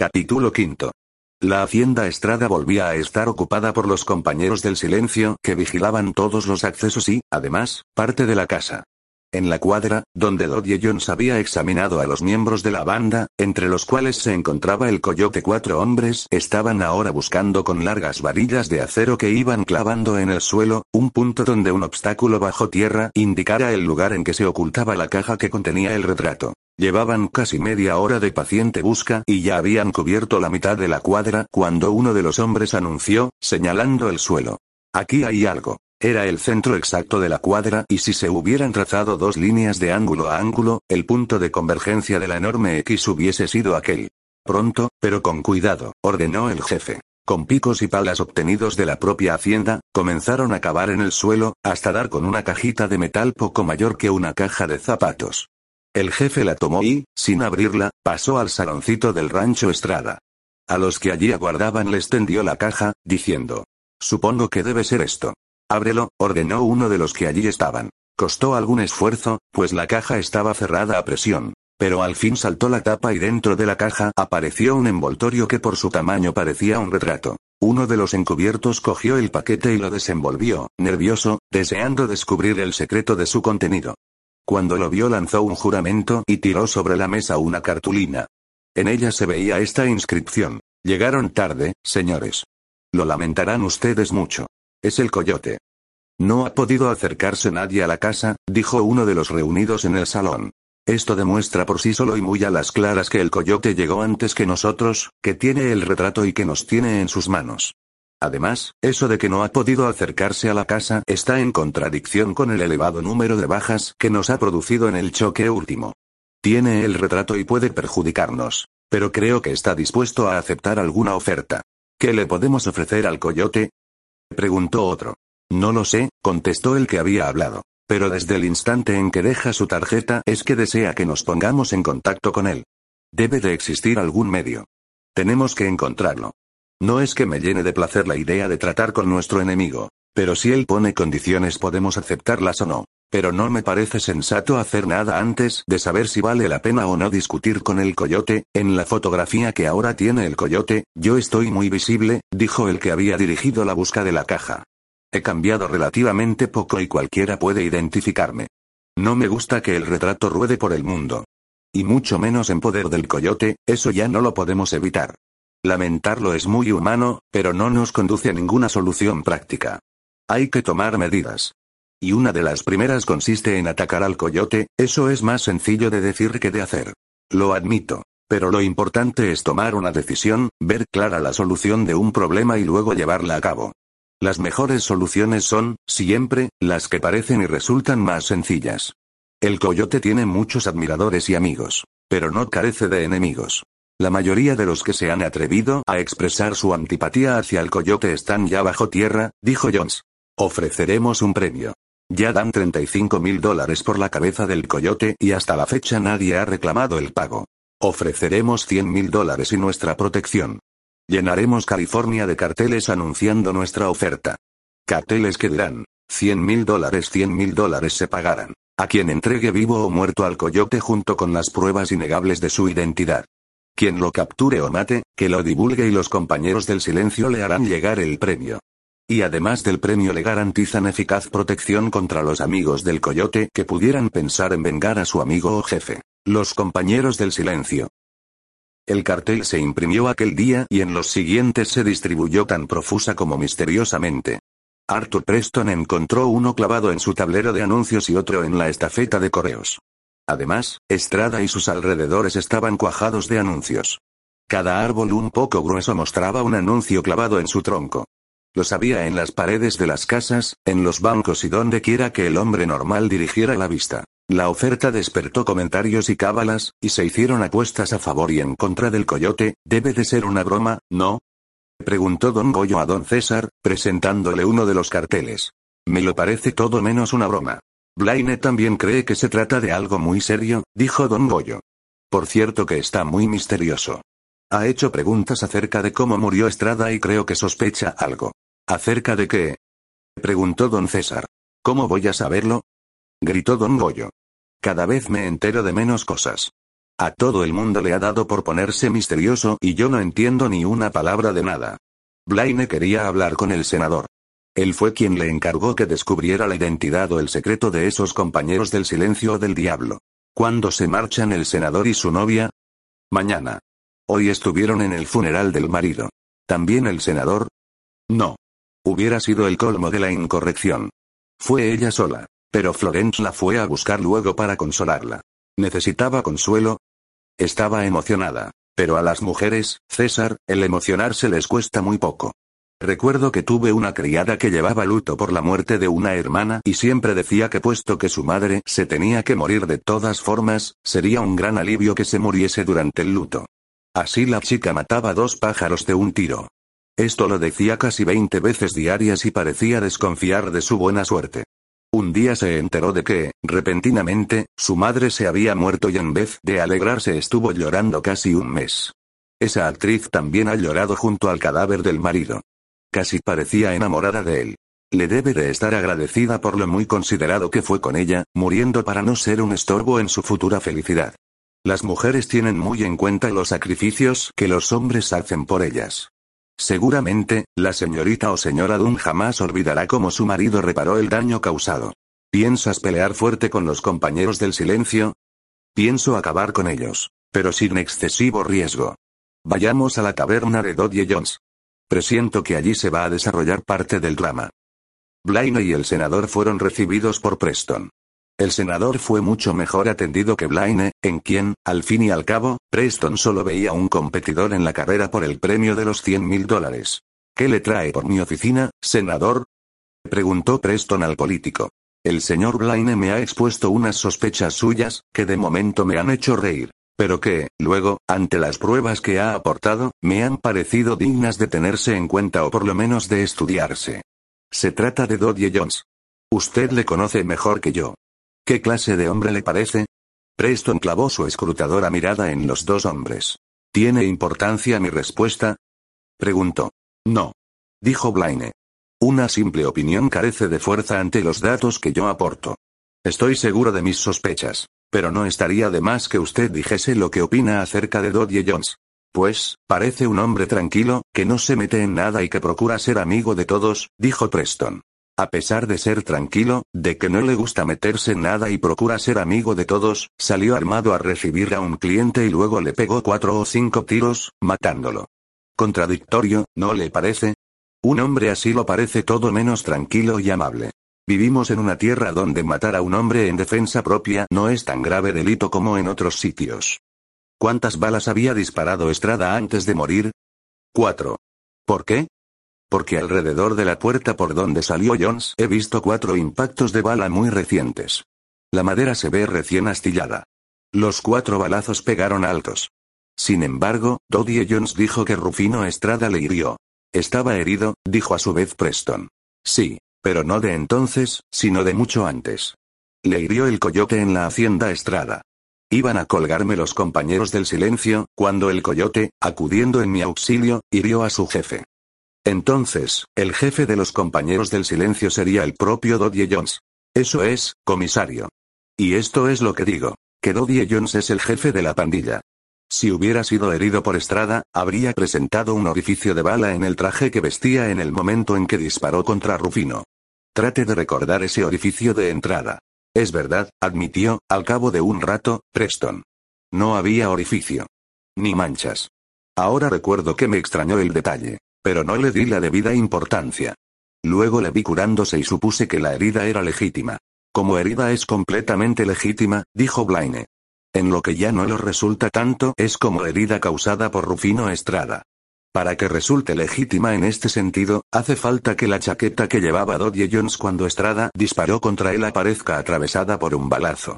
Capítulo quinto. La hacienda Estrada volvía a estar ocupada por los compañeros del silencio que vigilaban todos los accesos y, además, parte de la casa. En la cuadra, donde Dodie Jones había examinado a los miembros de la banda, entre los cuales se encontraba el coyote cuatro hombres, estaban ahora buscando con largas varillas de acero que iban clavando en el suelo, un punto donde un obstáculo bajo tierra indicara el lugar en que se ocultaba la caja que contenía el retrato. Llevaban casi media hora de paciente busca y ya habían cubierto la mitad de la cuadra cuando uno de los hombres anunció, señalando el suelo. Aquí hay algo. Era el centro exacto de la cuadra y si se hubieran trazado dos líneas de ángulo a ángulo, el punto de convergencia de la enorme X hubiese sido aquel. Pronto, pero con cuidado, ordenó el jefe. Con picos y palas obtenidos de la propia hacienda, comenzaron a cavar en el suelo, hasta dar con una cajita de metal poco mayor que una caja de zapatos. El jefe la tomó y, sin abrirla, pasó al saloncito del rancho Estrada. A los que allí aguardaban les tendió la caja, diciendo. Supongo que debe ser esto. Ábrelo, ordenó uno de los que allí estaban. Costó algún esfuerzo, pues la caja estaba cerrada a presión. Pero al fin saltó la tapa y dentro de la caja apareció un envoltorio que por su tamaño parecía un retrato. Uno de los encubiertos cogió el paquete y lo desenvolvió, nervioso, deseando descubrir el secreto de su contenido. Cuando lo vio lanzó un juramento y tiró sobre la mesa una cartulina. En ella se veía esta inscripción. Llegaron tarde, señores. Lo lamentarán ustedes mucho. Es el coyote. No ha podido acercarse nadie a la casa, dijo uno de los reunidos en el salón. Esto demuestra por sí solo y muy a las claras que el coyote llegó antes que nosotros, que tiene el retrato y que nos tiene en sus manos. Además, eso de que no ha podido acercarse a la casa está en contradicción con el elevado número de bajas que nos ha producido en el choque último. Tiene el retrato y puede perjudicarnos. Pero creo que está dispuesto a aceptar alguna oferta. ¿Qué le podemos ofrecer al coyote? Preguntó otro. No lo sé, contestó el que había hablado. Pero desde el instante en que deja su tarjeta es que desea que nos pongamos en contacto con él. Debe de existir algún medio. Tenemos que encontrarlo. No es que me llene de placer la idea de tratar con nuestro enemigo, pero si él pone condiciones podemos aceptarlas o no. Pero no me parece sensato hacer nada antes de saber si vale la pena o no discutir con el coyote. En la fotografía que ahora tiene el coyote, yo estoy muy visible, dijo el que había dirigido la busca de la caja. He cambiado relativamente poco y cualquiera puede identificarme. No me gusta que el retrato ruede por el mundo. Y mucho menos en poder del coyote, eso ya no lo podemos evitar. Lamentarlo es muy humano, pero no nos conduce a ninguna solución práctica. Hay que tomar medidas. Y una de las primeras consiste en atacar al coyote, eso es más sencillo de decir que de hacer. Lo admito. Pero lo importante es tomar una decisión, ver clara la solución de un problema y luego llevarla a cabo. Las mejores soluciones son, siempre, las que parecen y resultan más sencillas. El coyote tiene muchos admiradores y amigos. Pero no carece de enemigos. La mayoría de los que se han atrevido a expresar su antipatía hacia el coyote están ya bajo tierra, dijo Jones. Ofreceremos un premio. Ya dan 35 mil dólares por la cabeza del coyote y hasta la fecha nadie ha reclamado el pago. Ofreceremos 100 mil dólares y nuestra protección. Llenaremos California de carteles anunciando nuestra oferta. Carteles que dirán, 100 mil dólares, 100 mil dólares se pagarán. A quien entregue vivo o muerto al coyote junto con las pruebas innegables de su identidad. Quien lo capture o mate, que lo divulgue y los compañeros del silencio le harán llegar el premio. Y además del premio le garantizan eficaz protección contra los amigos del coyote que pudieran pensar en vengar a su amigo o jefe. Los compañeros del silencio. El cartel se imprimió aquel día y en los siguientes se distribuyó tan profusa como misteriosamente. Arthur Preston encontró uno clavado en su tablero de anuncios y otro en la estafeta de correos. Además, Estrada y sus alrededores estaban cuajados de anuncios. Cada árbol un poco grueso mostraba un anuncio clavado en su tronco. Los había en las paredes de las casas, en los bancos y donde quiera que el hombre normal dirigiera la vista. La oferta despertó comentarios y cábalas, y se hicieron apuestas a favor y en contra del coyote, debe de ser una broma, ¿no? Preguntó don Goyo a don César, presentándole uno de los carteles. Me lo parece todo menos una broma. Blaine también cree que se trata de algo muy serio, dijo don Goyo. Por cierto que está muy misterioso. Ha hecho preguntas acerca de cómo murió Estrada y creo que sospecha algo. ¿Acerca de qué? preguntó don César. ¿Cómo voy a saberlo? gritó don Goyo. Cada vez me entero de menos cosas. A todo el mundo le ha dado por ponerse misterioso y yo no entiendo ni una palabra de nada. Blaine quería hablar con el senador. Él fue quien le encargó que descubriera la identidad o el secreto de esos compañeros del silencio o del diablo. ¿Cuándo se marchan el senador y su novia? Mañana. Hoy estuvieron en el funeral del marido. ¿También el senador? No. Hubiera sido el colmo de la incorrección. Fue ella sola. Pero Florence la fue a buscar luego para consolarla. ¿Necesitaba consuelo? Estaba emocionada. Pero a las mujeres, César, el emocionarse les cuesta muy poco. Recuerdo que tuve una criada que llevaba luto por la muerte de una hermana y siempre decía que puesto que su madre se tenía que morir de todas formas, sería un gran alivio que se muriese durante el luto. Así la chica mataba dos pájaros de un tiro. Esto lo decía casi 20 veces diarias y parecía desconfiar de su buena suerte. Un día se enteró de que, repentinamente, su madre se había muerto y en vez de alegrarse estuvo llorando casi un mes. Esa actriz también ha llorado junto al cadáver del marido. Casi parecía enamorada de él. Le debe de estar agradecida por lo muy considerado que fue con ella, muriendo para no ser un estorbo en su futura felicidad. Las mujeres tienen muy en cuenta los sacrificios que los hombres hacen por ellas. Seguramente, la señorita o señora Dunn jamás olvidará cómo su marido reparó el daño causado. ¿Piensas pelear fuerte con los compañeros del silencio? Pienso acabar con ellos, pero sin excesivo riesgo. Vayamos a la taberna de Dodie Jones. Presiento que allí se va a desarrollar parte del drama. Blaine y el senador fueron recibidos por Preston. El senador fue mucho mejor atendido que Blaine, en quien, al fin y al cabo, Preston solo veía un competidor en la carrera por el premio de los 100 mil dólares. ¿Qué le trae por mi oficina, senador? preguntó Preston al político. El señor Blaine me ha expuesto unas sospechas suyas, que de momento me han hecho reír. Pero que, luego, ante las pruebas que ha aportado, me han parecido dignas de tenerse en cuenta o por lo menos de estudiarse. Se trata de Dodie Jones. Usted le conoce mejor que yo. ¿Qué clase de hombre le parece? Preston clavó su escrutadora mirada en los dos hombres. ¿Tiene importancia mi respuesta? Preguntó. No. Dijo Blaine. Una simple opinión carece de fuerza ante los datos que yo aporto. Estoy seguro de mis sospechas, pero no estaría de más que usted dijese lo que opina acerca de Dodie Jones. Pues, parece un hombre tranquilo, que no se mete en nada y que procura ser amigo de todos, dijo Preston. A pesar de ser tranquilo, de que no le gusta meterse en nada y procura ser amigo de todos, salió armado a recibir a un cliente y luego le pegó cuatro o cinco tiros, matándolo. Contradictorio, ¿no le parece? Un hombre así lo parece todo menos tranquilo y amable. Vivimos en una tierra donde matar a un hombre en defensa propia no es tan grave delito como en otros sitios. ¿Cuántas balas había disparado Estrada antes de morir? Cuatro. ¿Por qué? Porque alrededor de la puerta por donde salió Jones he visto cuatro impactos de bala muy recientes. La madera se ve recién astillada. Los cuatro balazos pegaron altos. Sin embargo, Dodie Jones dijo que Rufino Estrada le hirió. Estaba herido, dijo a su vez Preston. Sí, pero no de entonces, sino de mucho antes. Le hirió el coyote en la hacienda Estrada. Iban a colgarme los compañeros del silencio, cuando el coyote, acudiendo en mi auxilio, hirió a su jefe. Entonces, el jefe de los compañeros del silencio sería el propio Dodie Jones. Eso es, comisario. Y esto es lo que digo, que Dodie Jones es el jefe de la pandilla. Si hubiera sido herido por Estrada, habría presentado un orificio de bala en el traje que vestía en el momento en que disparó contra Rufino. Trate de recordar ese orificio de entrada. Es verdad, admitió, al cabo de un rato, Preston. No había orificio. Ni manchas. Ahora recuerdo que me extrañó el detalle. Pero no le di la debida importancia. Luego le vi curándose y supuse que la herida era legítima. Como herida es completamente legítima, dijo Blaine. En lo que ya no lo resulta tanto es como herida causada por Rufino Estrada. Para que resulte legítima en este sentido, hace falta que la chaqueta que llevaba Dodie Jones cuando Estrada disparó contra él aparezca atravesada por un balazo.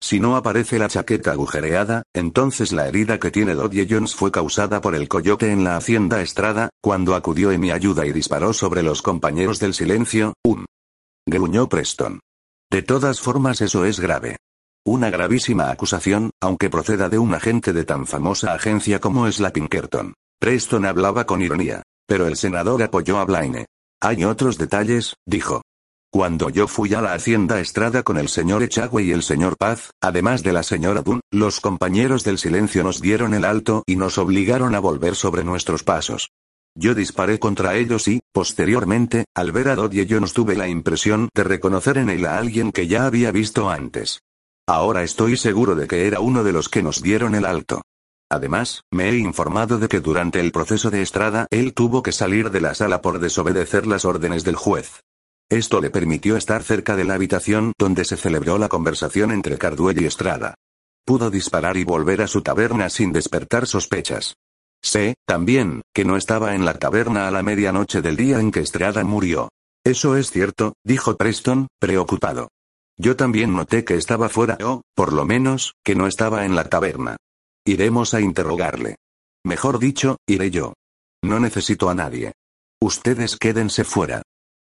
Si no aparece la chaqueta agujereada, entonces la herida que tiene Dodie Jones fue causada por el coyote en la hacienda Estrada, cuando acudió en mi ayuda y disparó sobre los compañeros del silencio, un. Gruñó Preston. De todas formas eso es grave. Una gravísima acusación, aunque proceda de un agente de tan famosa agencia como es la Pinkerton. Preston hablaba con ironía. Pero el senador apoyó a Blaine. Hay otros detalles, dijo. Cuando yo fui a la hacienda Estrada con el señor Echagüe y el señor Paz, además de la señora Dunn, los compañeros del silencio nos dieron el alto y nos obligaron a volver sobre nuestros pasos. Yo disparé contra ellos y, posteriormente, al ver a Dodie yo nos tuve la impresión de reconocer en él a alguien que ya había visto antes. Ahora estoy seguro de que era uno de los que nos dieron el alto. Además, me he informado de que durante el proceso de Estrada él tuvo que salir de la sala por desobedecer las órdenes del juez. Esto le permitió estar cerca de la habitación donde se celebró la conversación entre Carduel y Estrada. Pudo disparar y volver a su taberna sin despertar sospechas. Sé, también, que no estaba en la taberna a la medianoche del día en que Estrada murió. Eso es cierto, dijo Preston, preocupado. Yo también noté que estaba fuera o, por lo menos, que no estaba en la taberna. Iremos a interrogarle. Mejor dicho, iré yo. No necesito a nadie. Ustedes quédense fuera.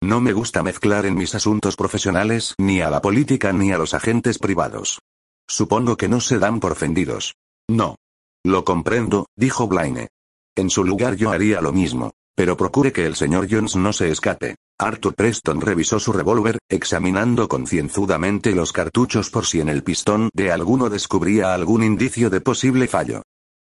No me gusta mezclar en mis asuntos profesionales ni a la política ni a los agentes privados. Supongo que no se dan por ofendidos. No. Lo comprendo, dijo Blaine. En su lugar yo haría lo mismo. Pero procure que el señor Jones no se escape. Arthur Preston revisó su revólver, examinando concienzudamente los cartuchos por si en el pistón de alguno descubría algún indicio de posible fallo.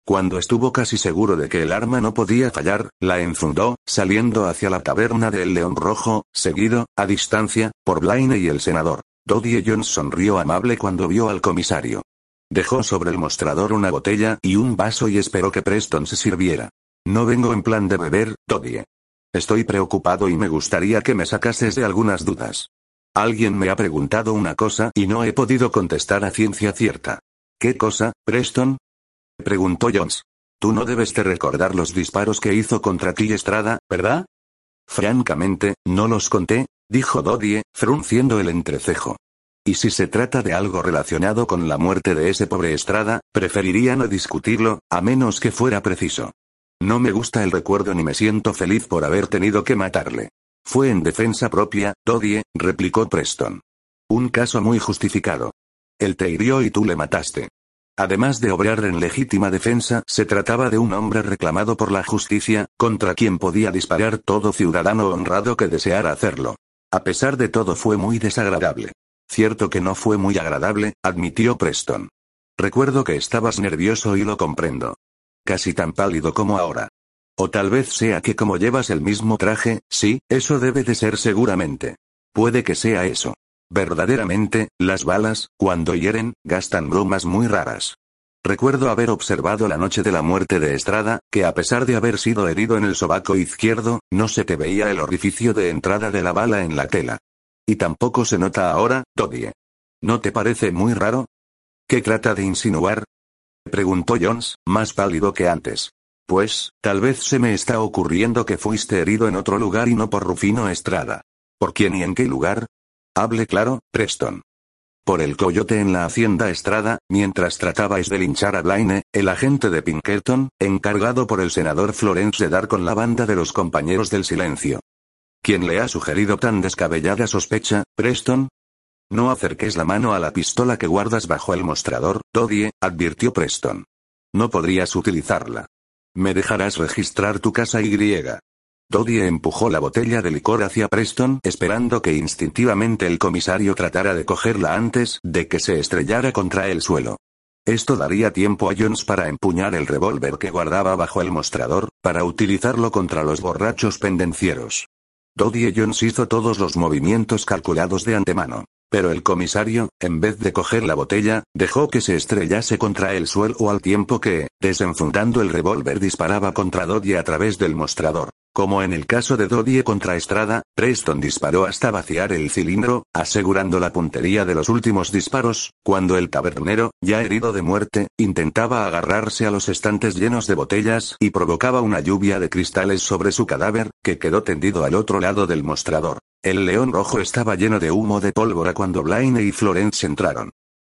Cuando estuvo casi seguro de que el arma no podía fallar, la enfundó, saliendo hacia la taberna del León Rojo, seguido, a distancia, por Blaine y el senador. Dodie Jones sonrió amable cuando vio al comisario. Dejó sobre el mostrador una botella y un vaso y esperó que Preston se sirviera. No vengo en plan de beber, Dodie. Estoy preocupado y me gustaría que me sacases de algunas dudas. Alguien me ha preguntado una cosa y no he podido contestar a ciencia cierta. ¿Qué cosa, Preston? Preguntó Jones. Tú no debes de recordar los disparos que hizo contra ti Estrada, ¿verdad? Francamente, no los conté, dijo Dodie, frunciendo el entrecejo. Y si se trata de algo relacionado con la muerte de ese pobre Estrada, preferiría no discutirlo, a menos que fuera preciso. No me gusta el recuerdo ni me siento feliz por haber tenido que matarle. Fue en defensa propia, Dodie, replicó Preston. Un caso muy justificado. Él te hirió y tú le mataste. Además de obrar en legítima defensa, se trataba de un hombre reclamado por la justicia, contra quien podía disparar todo ciudadano honrado que deseara hacerlo. A pesar de todo fue muy desagradable. Cierto que no fue muy agradable, admitió Preston. Recuerdo que estabas nervioso y lo comprendo casi tan pálido como ahora. O tal vez sea que como llevas el mismo traje, sí, eso debe de ser seguramente. Puede que sea eso. Verdaderamente, las balas, cuando hieren, gastan bromas muy raras. Recuerdo haber observado la noche de la muerte de Estrada, que a pesar de haber sido herido en el sobaco izquierdo, no se te veía el orificio de entrada de la bala en la tela. Y tampoco se nota ahora, Todie. ¿No te parece muy raro? ¿Qué trata de insinuar? Preguntó Jones, más pálido que antes. Pues, tal vez se me está ocurriendo que fuiste herido en otro lugar y no por Rufino Estrada. ¿Por quién y en qué lugar? Hable claro, Preston. Por el coyote en la hacienda Estrada, mientras tratabais de linchar a Blaine, el agente de Pinkerton, encargado por el senador Florence de dar con la banda de los compañeros del silencio. ¿Quién le ha sugerido tan descabellada sospecha, Preston? No acerques la mano a la pistola que guardas bajo el mostrador, Dodie, advirtió Preston. No podrías utilizarla. Me dejarás registrar tu casa Y. Dodie empujó la botella de licor hacia Preston, esperando que instintivamente el comisario tratara de cogerla antes de que se estrellara contra el suelo. Esto daría tiempo a Jones para empuñar el revólver que guardaba bajo el mostrador, para utilizarlo contra los borrachos pendencieros. Dodie Jones hizo todos los movimientos calculados de antemano. Pero el comisario, en vez de coger la botella, dejó que se estrellase contra el suelo al tiempo que, desenfundando el revólver disparaba contra Dodie a través del mostrador. Como en el caso de Dodie contra Estrada, Preston disparó hasta vaciar el cilindro, asegurando la puntería de los últimos disparos, cuando el tabernero, ya herido de muerte, intentaba agarrarse a los estantes llenos de botellas y provocaba una lluvia de cristales sobre su cadáver, que quedó tendido al otro lado del mostrador. El león rojo estaba lleno de humo de pólvora cuando Blaine y Florence entraron.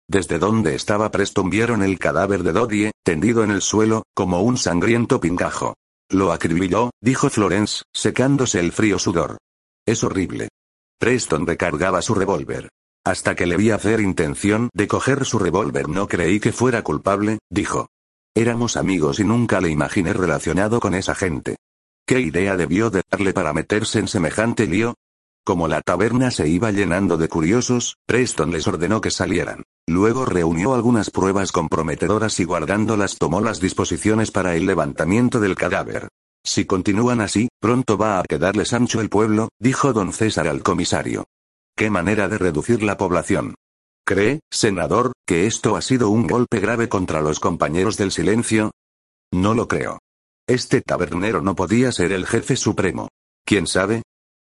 Desde donde estaba Preston vieron el cadáver de Dodie, tendido en el suelo, como un sangriento pingajo. Lo acribilló, dijo Florence, secándose el frío sudor. Es horrible. Preston recargaba su revólver. Hasta que le vi hacer intención de coger su revólver no creí que fuera culpable, dijo. Éramos amigos y nunca le imaginé relacionado con esa gente. ¿Qué idea debió de darle para meterse en semejante lío? Como la taberna se iba llenando de curiosos, Preston les ordenó que salieran. Luego reunió algunas pruebas comprometedoras y guardándolas tomó las disposiciones para el levantamiento del cadáver. Si continúan así, pronto va a quedarles ancho el pueblo, dijo don César al comisario. ¿Qué manera de reducir la población? ¿Cree, senador, que esto ha sido un golpe grave contra los compañeros del silencio? No lo creo. Este tabernero no podía ser el jefe supremo. ¿Quién sabe?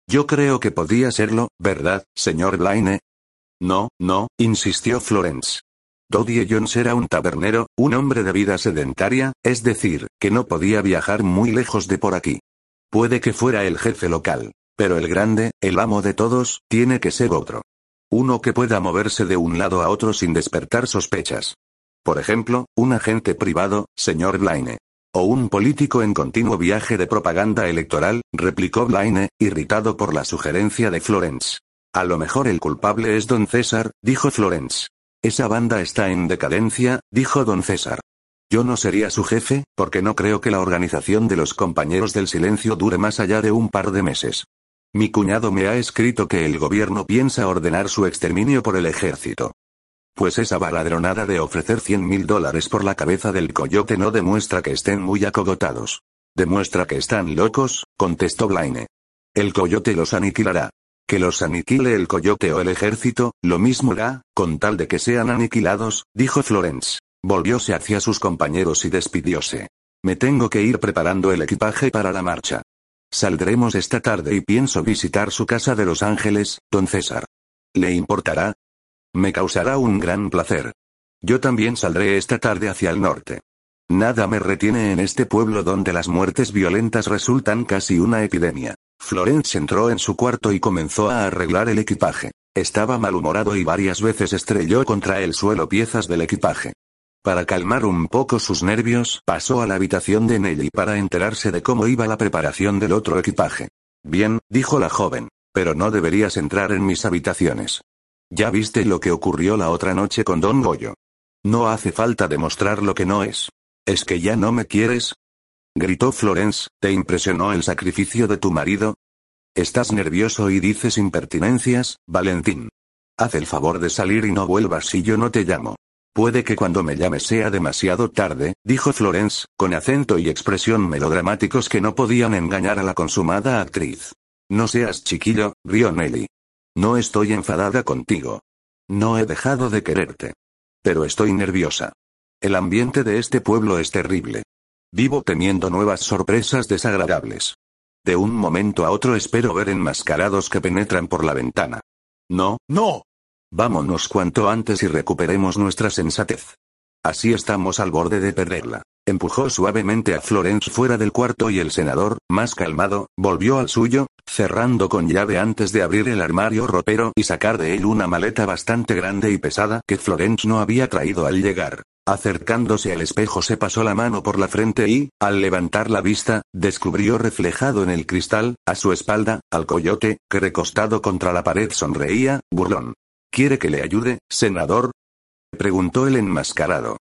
Yo creo que podía serlo, ¿verdad, señor Blaine? No, no, insistió Florence. Dodie Jones era un tabernero, un hombre de vida sedentaria, es decir, que no podía viajar muy lejos de por aquí. Puede que fuera el jefe local, pero el grande, el amo de todos, tiene que ser otro. Uno que pueda moverse de un lado a otro sin despertar sospechas. Por ejemplo, un agente privado, señor Blaine. O un político en continuo viaje de propaganda electoral, replicó Blaine, irritado por la sugerencia de Florence. A lo mejor el culpable es don César, dijo Florence. Esa banda está en decadencia, dijo don César. Yo no sería su jefe, porque no creo que la organización de los compañeros del silencio dure más allá de un par de meses. Mi cuñado me ha escrito que el gobierno piensa ordenar su exterminio por el ejército. Pues esa baladronada de ofrecer cien mil dólares por la cabeza del coyote no demuestra que estén muy acogotados. Demuestra que están locos, contestó Blaine. El coyote los aniquilará. Que los aniquile el coyote o el ejército, lo mismo hará, con tal de que sean aniquilados, dijo Florence. Volvióse hacia sus compañeros y despidióse. Me tengo que ir preparando el equipaje para la marcha. Saldremos esta tarde y pienso visitar su casa de Los Ángeles, don César. ¿Le importará? Me causará un gran placer. Yo también saldré esta tarde hacia el norte. Nada me retiene en este pueblo donde las muertes violentas resultan casi una epidemia. Florence entró en su cuarto y comenzó a arreglar el equipaje. Estaba malhumorado y varias veces estrelló contra el suelo piezas del equipaje. Para calmar un poco sus nervios, pasó a la habitación de Nelly para enterarse de cómo iba la preparación del otro equipaje. Bien, dijo la joven, pero no deberías entrar en mis habitaciones. Ya viste lo que ocurrió la otra noche con Don Goyo. No hace falta demostrar lo que no es. ¿Es que ya no me quieres? Gritó Florence, ¿te impresionó el sacrificio de tu marido? Estás nervioso y dices impertinencias, Valentín. Haz el favor de salir y no vuelvas si yo no te llamo. Puede que cuando me llame sea demasiado tarde, dijo Florence, con acento y expresión melodramáticos que no podían engañar a la consumada actriz. No seas chiquillo, rió Nelly. No estoy enfadada contigo. No he dejado de quererte. Pero estoy nerviosa. El ambiente de este pueblo es terrible. Vivo temiendo nuevas sorpresas desagradables. De un momento a otro espero ver enmascarados que penetran por la ventana. No, no. Vámonos cuanto antes y recuperemos nuestra sensatez. Así estamos al borde de perderla. Empujó suavemente a Florence fuera del cuarto y el senador, más calmado, volvió al suyo, cerrando con llave antes de abrir el armario ropero y sacar de él una maleta bastante grande y pesada que Florence no había traído al llegar. Acercándose al espejo se pasó la mano por la frente y, al levantar la vista, descubrió reflejado en el cristal, a su espalda, al coyote, que recostado contra la pared sonreía, burlón. ¿Quiere que le ayude, senador? preguntó el enmascarado.